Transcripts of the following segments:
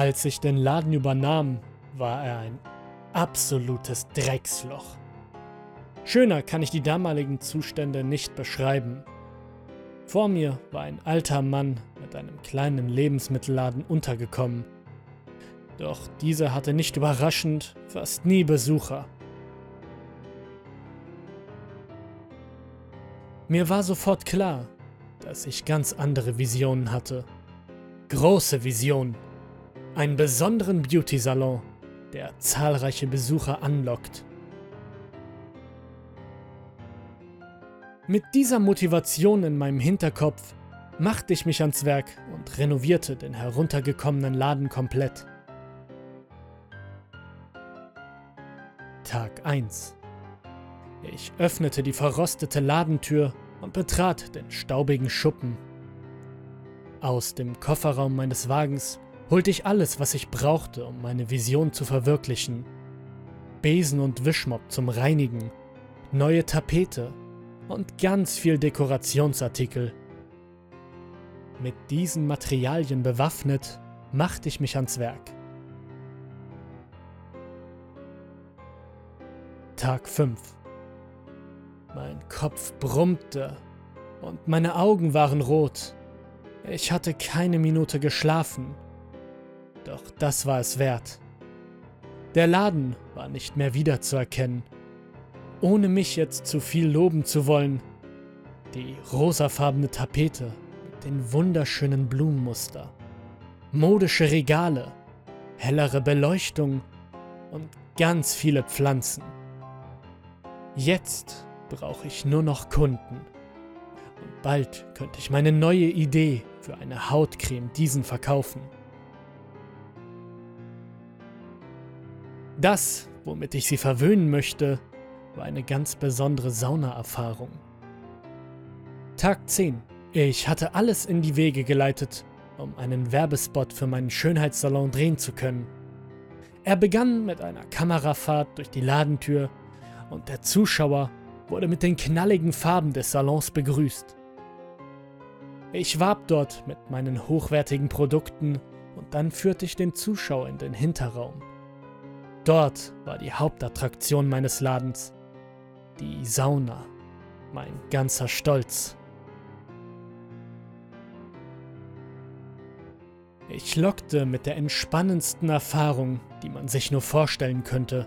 Als ich den Laden übernahm, war er ein absolutes Drecksloch. Schöner kann ich die damaligen Zustände nicht beschreiben. Vor mir war ein alter Mann mit einem kleinen Lebensmittelladen untergekommen. Doch dieser hatte nicht überraschend fast nie Besucher. Mir war sofort klar, dass ich ganz andere Visionen hatte. Große Visionen. Einen besonderen Beauty-Salon, der zahlreiche Besucher anlockt. Mit dieser Motivation in meinem Hinterkopf machte ich mich ans Werk und renovierte den heruntergekommenen Laden komplett. Tag 1 Ich öffnete die verrostete Ladentür und betrat den staubigen Schuppen. Aus dem Kofferraum meines Wagens holte ich alles, was ich brauchte, um meine Vision zu verwirklichen. Besen und Wischmopp zum Reinigen, neue Tapete, und ganz viel Dekorationsartikel. Mit diesen Materialien bewaffnet, machte ich mich ans Werk. Tag 5 Mein Kopf brummte und meine Augen waren rot. Ich hatte keine Minute geschlafen. Doch das war es wert. Der Laden war nicht mehr wiederzuerkennen ohne mich jetzt zu viel loben zu wollen, die rosafarbene Tapete mit den wunderschönen Blumenmuster, modische Regale, hellere Beleuchtung und ganz viele Pflanzen. Jetzt brauche ich nur noch Kunden. Und bald könnte ich meine neue Idee für eine Hautcreme diesen verkaufen. Das, womit ich sie verwöhnen möchte, war eine ganz besondere Saunaerfahrung. Tag 10. Ich hatte alles in die Wege geleitet, um einen Werbespot für meinen Schönheitssalon drehen zu können. Er begann mit einer Kamerafahrt durch die Ladentür und der Zuschauer wurde mit den knalligen Farben des Salons begrüßt. Ich warb dort mit meinen hochwertigen Produkten und dann führte ich den Zuschauer in den Hinterraum. Dort war die Hauptattraktion meines Ladens, die Sauna, mein ganzer Stolz. Ich lockte mit der entspannendsten Erfahrung, die man sich nur vorstellen könnte.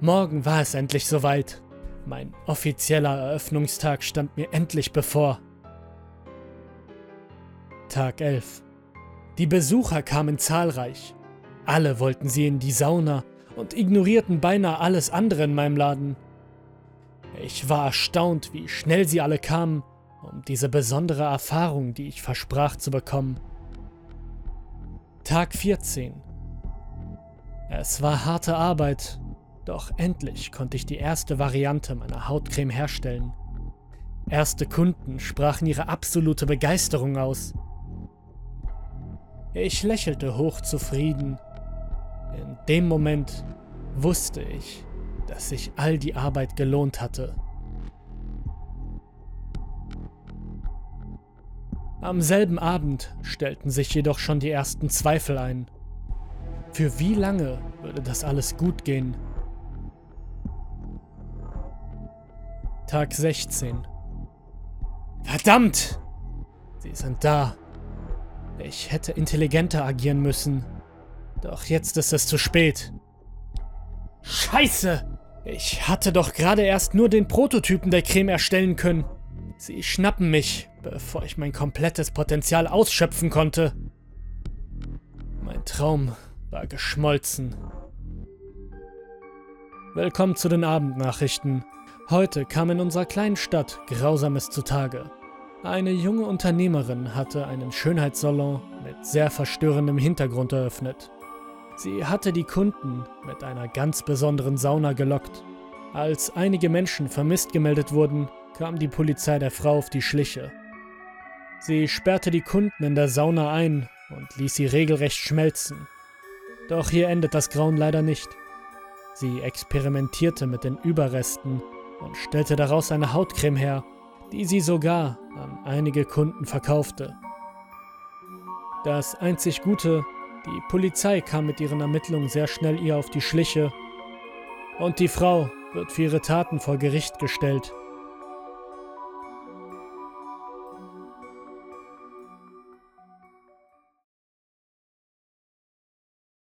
Morgen war es endlich soweit. Mein offizieller Eröffnungstag stand mir endlich bevor. Tag 11. Die Besucher kamen zahlreich. Alle wollten sie in die Sauna und ignorierten beinahe alles andere in meinem Laden. Ich war erstaunt, wie schnell sie alle kamen, um diese besondere Erfahrung, die ich versprach zu bekommen. Tag 14. Es war harte Arbeit, doch endlich konnte ich die erste Variante meiner Hautcreme herstellen. Erste Kunden sprachen ihre absolute Begeisterung aus. Ich lächelte hochzufrieden. In dem Moment wusste ich, dass sich all die Arbeit gelohnt hatte. Am selben Abend stellten sich jedoch schon die ersten Zweifel ein. Für wie lange würde das alles gut gehen? Tag 16. Verdammt! Sie sind da. Ich hätte intelligenter agieren müssen. Doch jetzt ist es zu spät. Scheiße! Ich hatte doch gerade erst nur den Prototypen der Creme erstellen können. Sie schnappen mich, bevor ich mein komplettes Potenzial ausschöpfen konnte. Mein Traum war geschmolzen. Willkommen zu den Abendnachrichten. Heute kam in unserer kleinen Stadt Grausames zutage. Eine junge Unternehmerin hatte einen Schönheitssalon mit sehr verstörendem Hintergrund eröffnet. Sie hatte die Kunden mit einer ganz besonderen Sauna gelockt. Als einige Menschen vermisst gemeldet wurden, kam die Polizei der Frau auf die Schliche. Sie sperrte die Kunden in der Sauna ein und ließ sie regelrecht schmelzen. Doch hier endet das Grauen leider nicht. Sie experimentierte mit den Überresten und stellte daraus eine Hautcreme her, die sie sogar an einige Kunden verkaufte. Das einzig Gute Die Polizei kam mit ihren Ermittlungen sehr schnell ihr auf die Schliche und die Frau wird für ihre Taten vor Gericht gestellt.